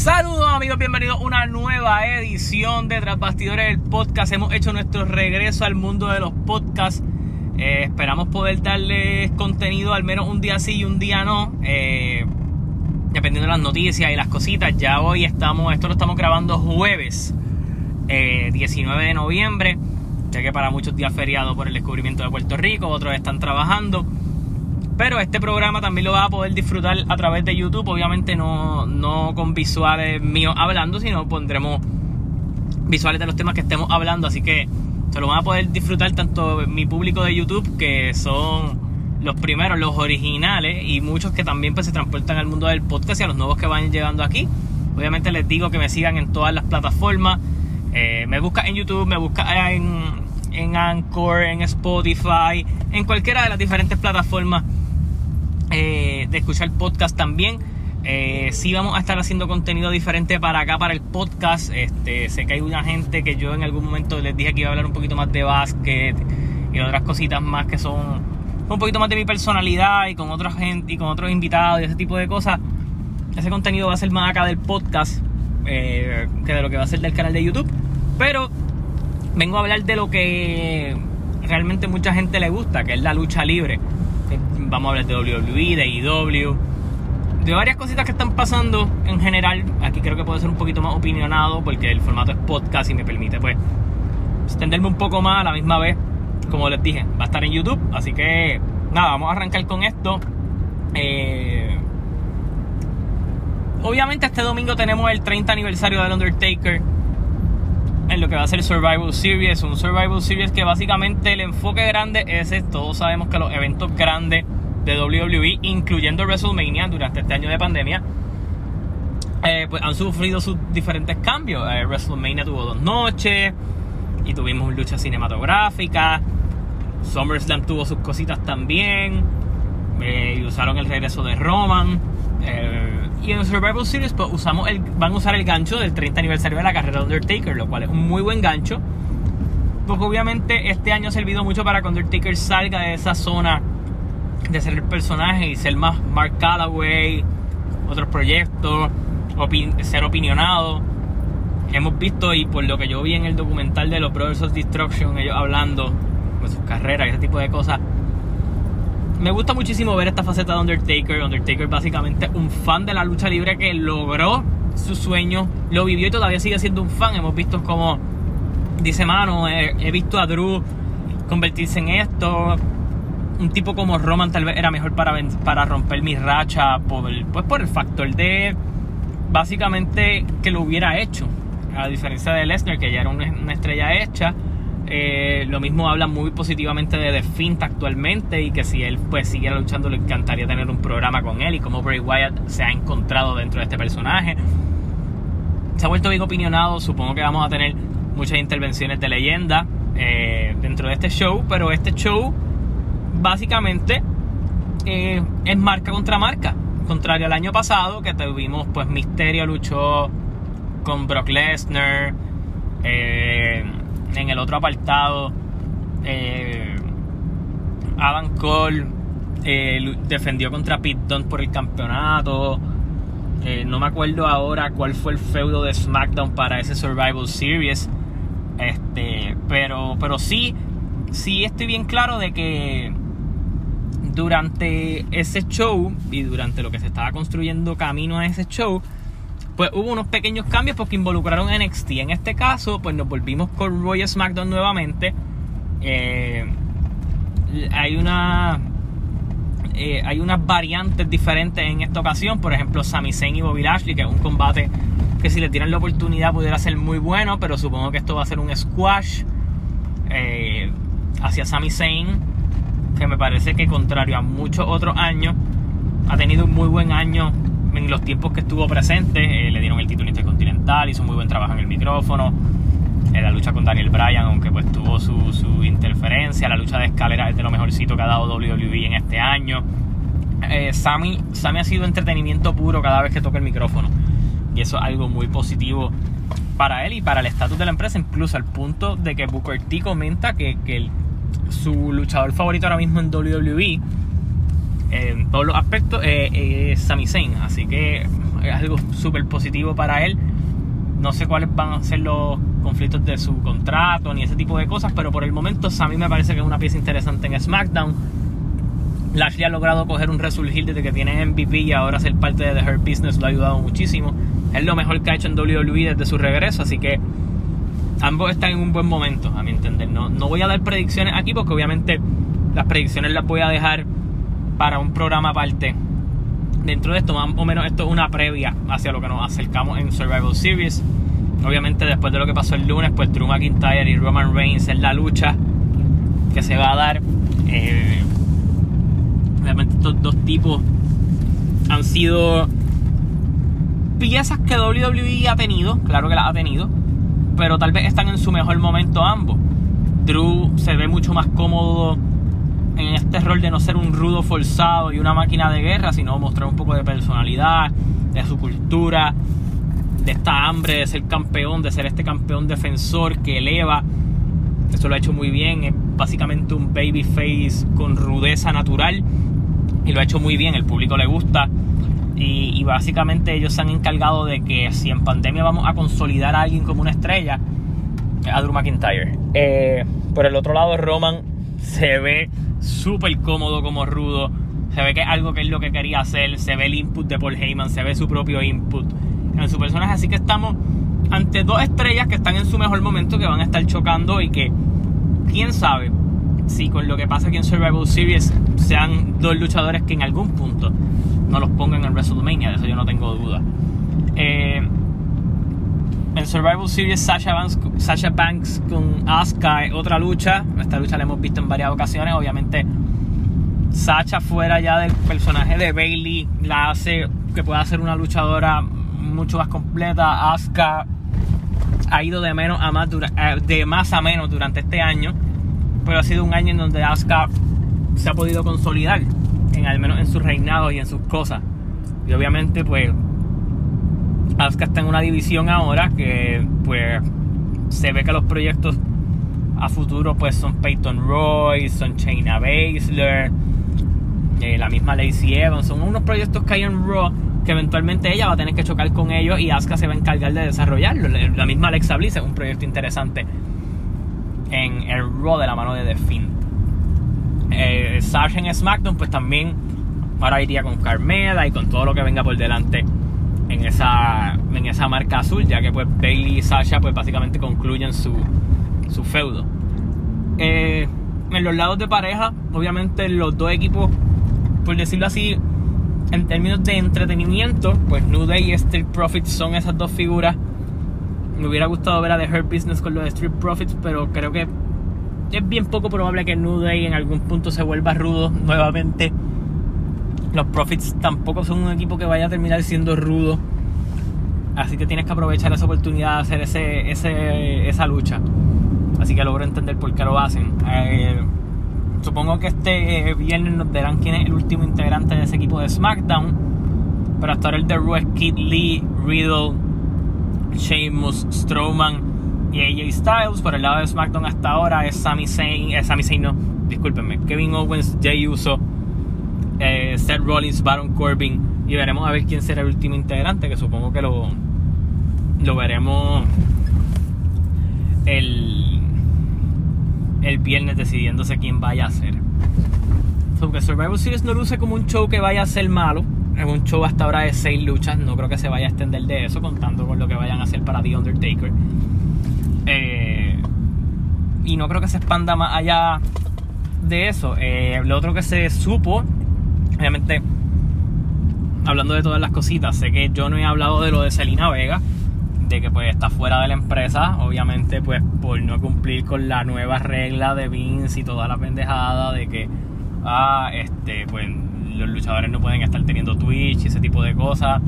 Saludos amigos, bienvenidos a una nueva edición de Tras Bastidores del Podcast. Hemos hecho nuestro regreso al mundo de los podcasts. Eh, esperamos poder darles contenido al menos un día sí y un día no. Eh, dependiendo de las noticias y las cositas. Ya hoy estamos, esto lo estamos grabando jueves 19 eh, de noviembre. Ya que para muchos días feriado por el descubrimiento de Puerto Rico, otros están trabajando. Pero este programa también lo vas a poder disfrutar a través de YouTube. Obviamente no, no con visuales míos hablando, sino pondremos visuales de los temas que estemos hablando. Así que se lo van a poder disfrutar tanto mi público de YouTube, que son los primeros, los originales, y muchos que también pues, se transportan al mundo del podcast y a los nuevos que van llegando aquí. Obviamente les digo que me sigan en todas las plataformas. Eh, me busca en YouTube, me busca en, en Anchor, en Spotify, en cualquiera de las diferentes plataformas eh, de escuchar podcast también. Eh, sí vamos a estar haciendo contenido diferente para acá, para el podcast. Este, sé que hay una gente que yo en algún momento les dije que iba a hablar un poquito más de básquet y otras cositas más que son un poquito más de mi personalidad y con otra gente y con otros invitados y ese tipo de cosas. Ese contenido va a ser más acá del podcast eh, que de lo que va a ser del canal de YouTube. Pero vengo a hablar de lo que realmente mucha gente le gusta, que es la lucha libre vamos a hablar de WWE, de IW, de varias cositas que están pasando en general. Aquí creo que puede ser un poquito más opinionado porque el formato es podcast y me permite pues extenderme un poco más a la misma vez. Como les dije, va a estar en YouTube, así que nada, vamos a arrancar con esto. Eh, obviamente este domingo tenemos el 30 aniversario del Undertaker en lo que va a ser Survival Series, un Survival Series que básicamente el enfoque grande es, todos sabemos que los eventos grandes de WWE, incluyendo WrestleMania durante este año de pandemia, eh, pues han sufrido sus diferentes cambios. Eh, WrestleMania tuvo dos noches y tuvimos lucha cinematográfica. SummerSlam tuvo sus cositas también. Eh, usaron el regreso de Roman. y en Survival Series pues, usamos el, van a usar el gancho del 30 aniversario de la carrera de Undertaker, lo cual es un muy buen gancho. Porque obviamente este año ha servido mucho para que Undertaker salga de esa zona de ser el personaje y ser más Mark Calloway, otros proyectos, ser opinionado. Hemos visto, y por lo que yo vi en el documental de los Brothers of Destruction, ellos hablando de sus carreras y ese tipo de cosas, me gusta muchísimo ver esta faceta de Undertaker. Undertaker básicamente un fan de la lucha libre que logró su sueño, lo vivió y todavía sigue siendo un fan. Hemos visto como, dice Mano, he visto a Drew convertirse en esto, un tipo como Roman tal vez era mejor para, para romper mi racha por pues por el factor de básicamente que lo hubiera hecho. A diferencia de Lesnar, que ya era una, estrella hecha. Eh, lo mismo habla muy positivamente de The Fint actualmente y que si él pues siguiera luchando le encantaría tener un programa con él y como Bray Wyatt se ha encontrado dentro de este personaje. Se ha vuelto bien opinionado, supongo que vamos a tener muchas intervenciones de leyenda eh, dentro de este show, pero este show básicamente eh, es marca contra marca. Contrario al año pasado, que tuvimos, pues Misterio luchó con Brock Lesnar. Eh, en el otro apartado, eh, Adam Cole defendió contra Pete Dunne por el campeonato. no me acuerdo ahora cuál fue el feudo de SmackDown para ese Survival Series. Este, pero, pero sí, sí estoy bien claro de que durante ese show y durante lo que se estaba construyendo camino a ese show, pues hubo unos pequeños cambios porque involucraron a NXT. En este caso, pues nos volvimos con Royal SmackDown nuevamente. Eh, hay una eh, hay unas variantes diferentes en esta ocasión. Por ejemplo, Sami Zayn y Bobby Lashley, que es un combate que si le tiran la oportunidad pudiera ser muy bueno, pero supongo que esto va a ser un squash eh, hacia Sami Zayn que me parece que contrario a muchos otros años, ha tenido un muy buen año en los tiempos que estuvo presente. Eh, le dieron el título intercontinental, hizo muy buen trabajo en el micrófono. Eh, la lucha con Daniel Bryan, aunque pues tuvo su, su, interferencia. La lucha de escalera es de lo mejorcito que ha dado WWE en este año. Eh, Sammy, ha sido entretenimiento puro cada vez que toca el micrófono. Y eso es algo muy positivo para él y para el estatus de la empresa, incluso al punto de que Booker T comenta que, que su luchador favorito ahora mismo en WWE en todos los aspectos es Sami Zayn. Así que es algo súper positivo para él. No sé cuáles van a ser los conflictos de su contrato ni ese tipo de cosas, pero por el momento a mí me parece que es una pieza interesante en SmackDown. Lashley ha logrado coger un resurgir desde que tiene MVP y ahora ser parte de The Business lo ha ayudado muchísimo. Es lo mejor que ha hecho en WWE desde su regreso, así que ambos están en un buen momento, a mi entender. No, no voy a dar predicciones aquí porque obviamente las predicciones las voy a dejar para un programa aparte. Dentro de esto, más o menos, esto es una previa hacia lo que nos acercamos en Survival Series. Obviamente, después de lo que pasó el lunes, pues Drew McIntyre y Roman Reigns en la lucha que se va a dar. Eh, obviamente, estos dos tipos han sido piezas que WWE ha tenido, claro que las ha tenido, pero tal vez están en su mejor momento ambos. Drew se ve mucho más cómodo en este rol de no ser un rudo forzado y una máquina de guerra, sino mostrar un poco de personalidad, de su cultura, de esta hambre de ser campeón, de ser este campeón defensor que eleva. Eso lo ha hecho muy bien, es básicamente un babyface con rudeza natural y lo ha hecho muy bien, el público le gusta. Y, básicamente ellos se han encargado de que si en pandemia vamos a consolidar a alguien como una estrella, a Drew McIntyre. Eh, por el otro lado, Roman se ve súper cómodo como rudo. Se ve que es algo que es lo que quería hacer. Se ve el input de Paul Heyman, se ve su propio input en su personaje. Así que estamos ante dos estrellas que están en su mejor momento, que van a estar chocando y que, quién sabe, si con lo que pasa aquí en Survival Series sean dos luchadores que en algún punto no los pongan en WrestleMania, de eso yo no tengo duda. Eh, en Survival Series, Sasha Banks, con Asuka, otra lucha. Esta lucha la hemos visto en varias ocasiones. Obviamente, Sasha fuera ya del personaje de Bailey, la hace que pueda ser una luchadora mucho más completa. Asuka ha ido de menos a más, eh, de más a menos durante este año, pero ha sido un año en donde Asuka se ha podido consolidar en al menos en su reinado y en sus cosas. Y obviamente, pues, Asuka está en una división ahora que, pues, se ve que los proyectos a futuro, pues, son Peyton Roy, son Shayna Baszler, eh, la misma Lacey Evans, son unos proyectos que hay en Raw que eventualmente ella va a tener que chocar con ellos y Asuka se va a encargar de desarrollarlo. La misma Alexa Bliss es un proyecto interesante en el Raw de la mano de The Finn eh, en SmackDown, pues también ahora iría con Carmela y con todo lo que venga por delante en esa, en esa marca azul, ya que pues Bailey y Sasha pues básicamente concluyen su, su feudo. Eh, en los lados de pareja, obviamente los dos equipos, por decirlo así, en términos de entretenimiento, pues New Day y Street Profits son esas dos figuras. Me hubiera gustado ver a The Hurt Business con los Street Profits, pero creo que es bien poco probable que New Day en algún punto se vuelva rudo nuevamente. Los Profits tampoco son un equipo que vaya a terminar siendo rudo. Así que tienes que aprovechar esa oportunidad de hacer ese, ese, esa lucha. Así que logro entender por qué lo hacen. Eh, supongo que este viernes nos dirán quién es el último integrante de ese equipo de SmackDown. Pero hasta ahora el de Raw es Kid Lee, Riddle, Sheamus, Strowman y AJ Styles. Por el lado de SmackDown hasta ahora es Sami Zayn, eh, Sami Zayn no, discúlpenme, Kevin Owens, Jay Uso, eh, Seth Rollins, Baron Corbin y veremos a ver quién será el último integrante, que supongo que lo, lo veremos el, el viernes decidiéndose quién vaya a ser. Aunque Survivor Series no luce como un show que vaya a ser malo, es un show hasta ahora de seis luchas, no creo que se vaya a extender de eso, contando con lo que vayan a hacer para The Undertaker. Eh, y no creo que se expanda más allá de eso. Eh, lo otro que se supo, obviamente, hablando de todas las cositas, sé que yo no he hablado de lo de Selina Vega, de que pues está fuera de la empresa, obviamente pues por no cumplir con la nueva regla de Vince y toda la pendejada de que, ah, este, pues los luchadores no pueden estar teniendo Twitch y ese tipo de cosas.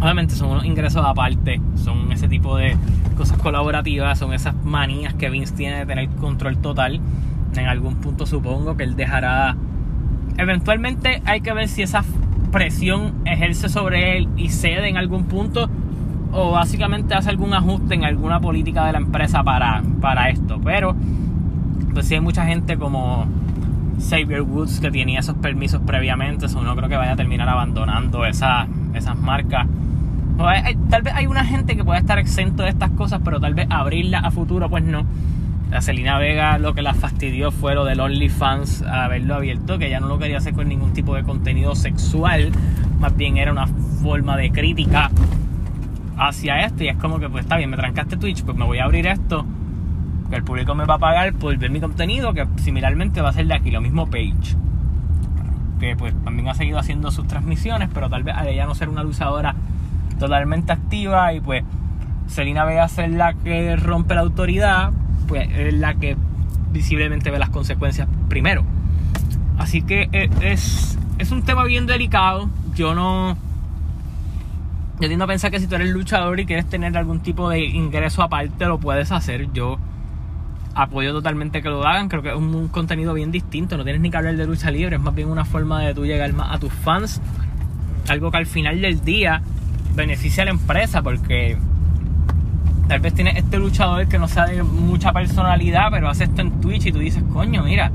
Obviamente son unos ingresos aparte, son ese tipo de cosas colaborativas, son esas manías que Vince tiene de tener control total. En algún punto supongo que él dejará... Eventualmente hay que ver si esa presión ejerce sobre él y cede en algún punto o básicamente hace algún ajuste en alguna política de la empresa para, para esto. Pero pues si hay mucha gente como Xavier Woods que tenía esos permisos previamente, eso no creo que vaya a terminar abandonando esa, esas marcas. tal vez hay una gente que puede estar exento de estas cosas, pero tal vez abrirla a futuro, pues no. La Selena Vega lo que la fastidió fue lo del OnlyFans, haberlo abierto, que ella no lo quería hacer con ningún tipo de contenido sexual, más bien era una forma de crítica hacia esto. Y es como que, pues está bien, me trancaste Twitch, pues me voy a abrir esto, que el público me va a pagar por ver mi contenido, que similarmente va a ser de aquí, lo mismo Page. Que pues también ha seguido haciendo sus transmisiones, pero tal vez al ella no ser una luchadora totalmente activa y pues Selena Vega ser la que rompe la autoridad, pues es la que visiblemente ve las consecuencias primero. Así que eh, es, es un tema bien delicado. Yo no. Yo tiendo a pensar que si tú eres luchador y quieres tener algún tipo de ingreso aparte, lo puedes hacer. Yo apoyo totalmente que lo hagan. Creo que es un, contenido bien distinto. No tienes ni que hablar de lucha libre. Es más bien una forma de tú llegar más a tus fans. Algo que al final del día beneficia a la empresa porque Tal vez tienes este luchador que no sea de mucha personalidad, pero hace esto en Twitch y tú dices, coño, mira,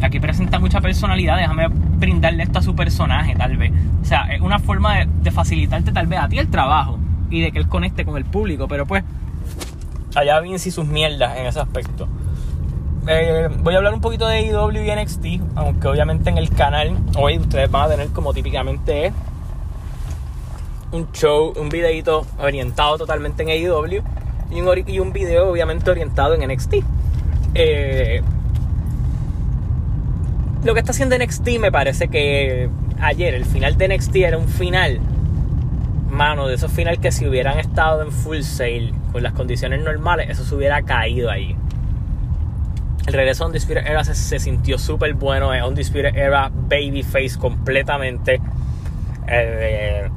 aquí presenta mucha personalidad, déjame brindarle esto a su personaje, tal vez. O sea, es una forma de, facilitarte tal vez a ti el trabajo y de que él conecte con el público, pero pues allá bien si sus mierdas en ese aspecto. Eh, voy a hablar un poquito de IW y NXT, aunque obviamente en el canal hoy ustedes van a tener como típicamente es un show, un videito orientado totalmente en AEW y un, y un video obviamente orientado en NXT. Eh, lo que está haciendo NXT me parece que ayer el final de NXT era un final, mano, de esos final que si hubieran estado en full sale con las condiciones normales, eso se hubiera caído ahí. El regreso a Undisputed Era se, sintió súper bueno. Es Undisputed Era Babyface completamente. Eh,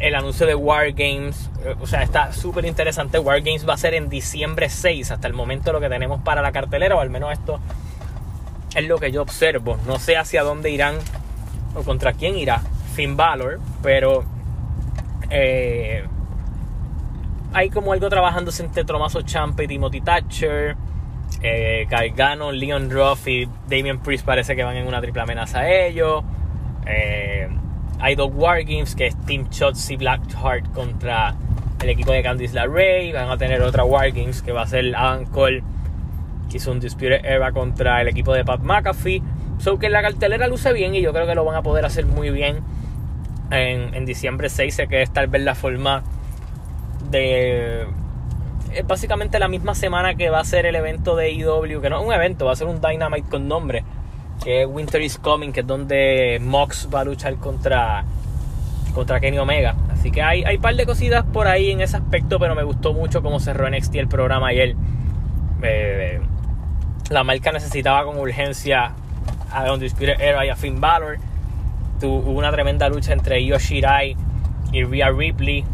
el anuncio de Wargames. Eh, o sea, está súper interesante. Wargames va a ser en diciembre 6, hasta el momento lo que tenemos para la cartelera, o al menos esto es lo que yo observo. No sé hacia dónde irán o contra quién irá Finn Balor, pero eh, hay como algo trabajándose entre Tomaso Champa y Timothy Thatcher. Eh, Leon Ruff y Damian Priest parece que van en una triple amenaza a ellos. Eh, hay dos Wargames, que es Team Shotzi Blackheart contra el equipo de Candice LeRae. Van a tener otra Wargames que va a ser Adam Cole, que hizo un Disputed Era contra el equipo de Pat McAfee. So que la cartelera luce bien y yo creo que lo van a poder hacer muy bien en, diciembre 6, sé que es tal vez la forma de... Es básicamente la misma semana que va a ser el evento de IW, que no es un evento, va a ser un Dynamite con nombre que es Winter is Coming, que es donde Mox va a luchar contra, contra Kenny Omega. Así que hay, un par de cositas por ahí en ese aspecto, pero me gustó mucho cómo cerró NXT el programa ayer. Eh, la marca necesitaba con urgencia a Undisputed Era y a Finn Balor. Hubo una tremenda lucha entre Io Shirai y Rhea Ripley.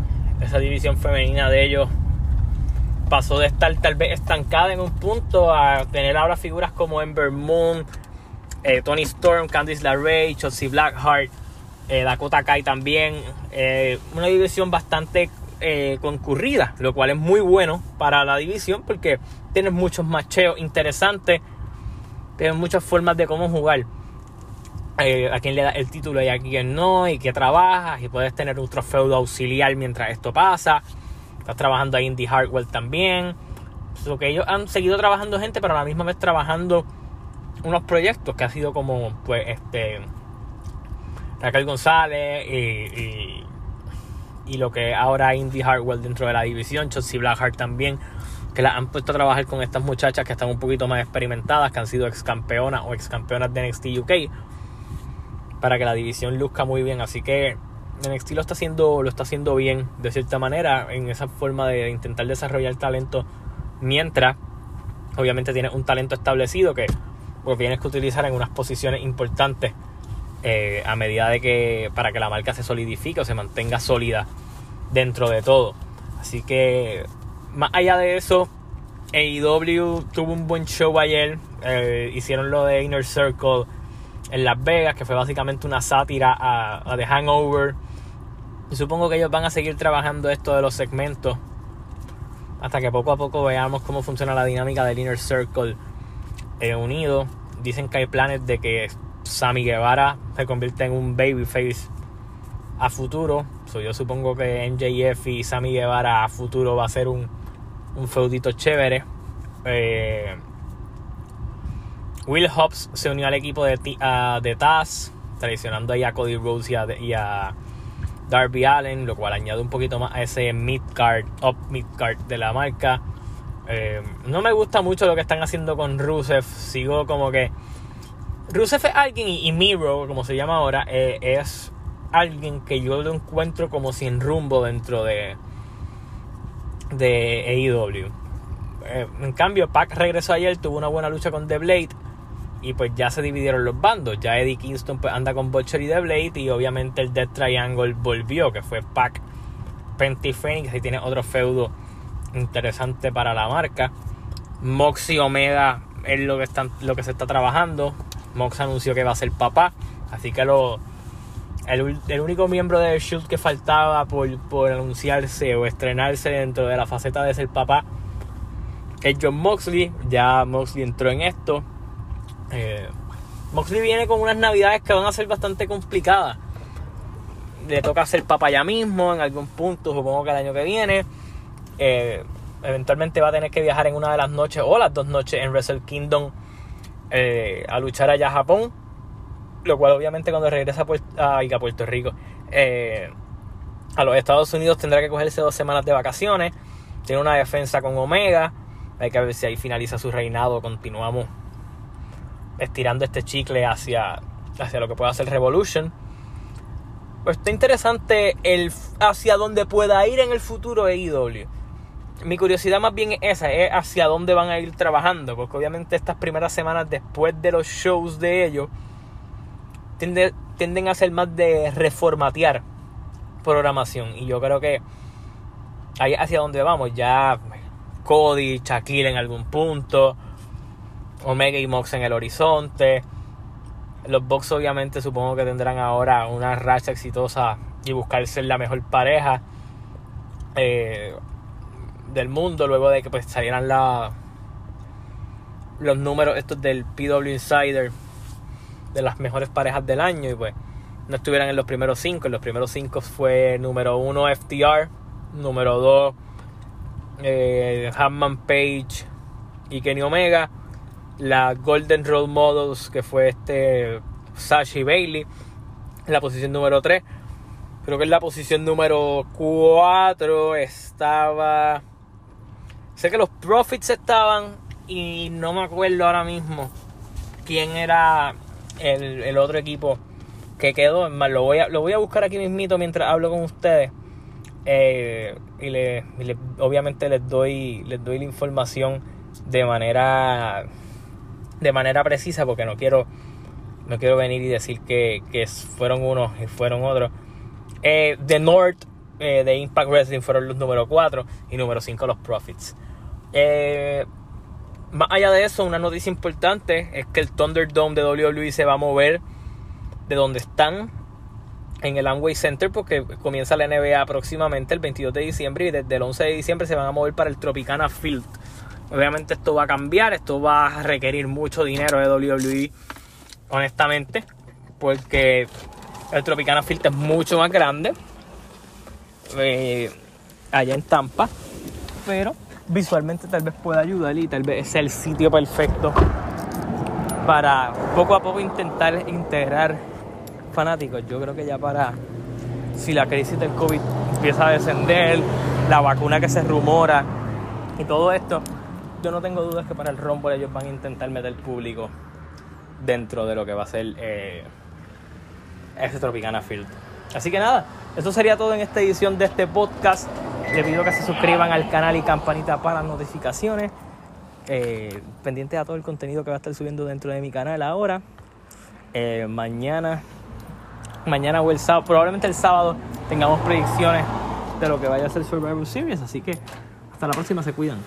Esa división femenina de ellos pasó de estar tal vez estancada en un punto a tener ahora figuras como Ember Moon, eh, Tony Storm, Candice LeRae, Chelsea Blackheart, eh, Dakota Kai también. Eh, una división bastante concurrida, lo cual es muy bueno para la división porque tienes muchos macheos interesantes, tienes muchas formas de cómo jugar. A quién le da el título y a quién no, y qué trabajas, y puedes tener un trofeo auxiliar mientras esto pasa. Estás trabajando ahí en The Hardware también. Lo que ellos han seguido trabajando gente, pero a la misma vez trabajando unos proyectos que ha sido como, pues, este, Raquel González y, y, lo que ahora Indy Hardwell dentro de la división, Chelsea Blackheart también, que la han puesto a trabajar con estas muchachas que están un poquito más experimentadas, que han sido ex campeonas o ex campeonas de NXT UK, para que la división luzca muy bien. Así que NXT lo está haciendo, lo está haciendo bien, de cierta manera, en esa forma de intentar desarrollar talento, mientras obviamente tiene un talento establecido que pues tienes que utilizar en unas posiciones importantes eh, a medida de que para que la marca se solidifique o se mantenga sólida dentro de todo. Así que más allá de eso, AEW tuvo un buen show ayer. Eh, hicieron lo de Inner Circle en Las Vegas, que fue básicamente una sátira a, The Hangover. Y supongo que ellos van a seguir trabajando esto de los segmentos hasta que poco a poco veamos cómo funciona la dinámica del Inner Circle eh, unido. Dicen que hay planes de que Sammy Guevara se convierta en un babyface a futuro. yo supongo que MJF y Sammy Guevara a futuro va a ser un, un feudito chévere. Eh, Will Hobbs se unió al equipo de, de Taz, traicionando ahí a Cody Rhodes y a, Darby Allen, lo cual añade un poquito más a ese mid card, up mid card de la marca. Eh, no me gusta mucho lo que están haciendo con Rusev. Sigo como que. Rusev es alguien y, Miro, como se llama ahora, eh, es alguien que yo lo encuentro como sin rumbo dentro de, de AEW. Eh, en cambio, Pac regresó ayer, tuvo una buena lucha con The Blade y pues ya se dividieron los bandos. Ya Eddie Kingston pues, anda con Butcher y The Blade y obviamente el Death Triangle volvió, que fue Pac, Penty Phoenix y tiene otro feudo interesante para la marca. Moxie Omega es lo que, están, lo que se está trabajando. Mox anunció que va a ser papá, así que lo, el, único miembro de Shield que faltaba por, anunciarse o estrenarse dentro de la faceta de ser papá es John Moxley. Ya Moxley entró en esto. Eh, Moxley viene con unas navidades que van a ser bastante complicadas. Le toca ser papá ya mismo en algún punto, supongo que el año que viene. Eh, eventualmente va a tener que viajar en una de las noches o las dos noches en Wrestle Kingdom eh, a luchar allá a Japón lo cual obviamente cuando regresa a, Puerto, Rico, eh, a los Estados Unidos tendrá que cogerse dos semanas de vacaciones. Tiene una defensa con Omega. Hay que ver si ahí finaliza su reinado. Continuamos estirando este chicle hacia, hacia lo que pueda ser Revolution. Pues está interesante el hacia dónde pueda ir en el futuro AEW. Mi curiosidad más bien es esa, es hacia dónde van a ir trabajando, porque obviamente estas primeras semanas después de los shows de ellos, tienden, a ser más de reformatear programación. Y yo creo que ahí hacia donde vamos. Ya Cody, Shaquille en algún punto. Omega y Mox en el horizonte. Los Bucks obviamente supongo que tendrán ahora una racha exitosa y buscar ser la mejor pareja eh, del mundo luego de que pues salieran la, los números estos del PW Insider de las mejores parejas del año y pues no estuvieran en los primeros cinco. En los primeros cinco fue número uno FTR, número dos eh, Page y Kenny Omega, la Golden Road Models que fue este Sashi Bailey, en la posición número 3. Creo que en la posición número 4 estaba... Sé que los Profits estaban y no me acuerdo ahora mismo quién era el, otro equipo que quedó. más, lo voy, a, lo voy a buscar aquí mismito mientras hablo con ustedes. Eh, y, le, obviamente les doy, les doy la información de manera de manera precisa porque no quiero no quiero venir y decir que, fueron unos y fueron otros. Eh, The North eh, de Impact Wrestling fueron los número 4 y número 5 los Profits. Eh, más allá de eso, una noticia importante es que el Thunderdome de WWE se va a mover de donde están en el Amway Center porque comienza la NBA próximamente el 22 de diciembre y desde el 11 de diciembre se van a mover para el Tropicana Field. Obviamente esto va a cambiar, esto va a requerir mucho dinero de WWE, honestamente, porque el Tropicana Field es mucho más grande eh, allá en Tampa, pero visualmente tal vez pueda ayudar y tal vez es el sitio perfecto para poco a poco intentar integrar fanáticos. Yo creo que ya para si la crisis del COVID empieza a descender, la vacuna que se rumora y todo esto, yo no tengo dudas que para el Rumble ellos van a intentar meter público dentro de lo que va a ser eh, ese Tropicana Field. Así que nada, eso sería todo en esta edición de este podcast. Les pido que se suscriban al canal y campanita para notificaciones. Eh, pendiente a todo el contenido que va a estar subiendo dentro de mi canal ahora. Eh, mañana, mañana o el sábado, probablemente el sábado tengamos predicciones de lo que vaya a ser Survivor Series. Así que hasta la próxima, se cuidan.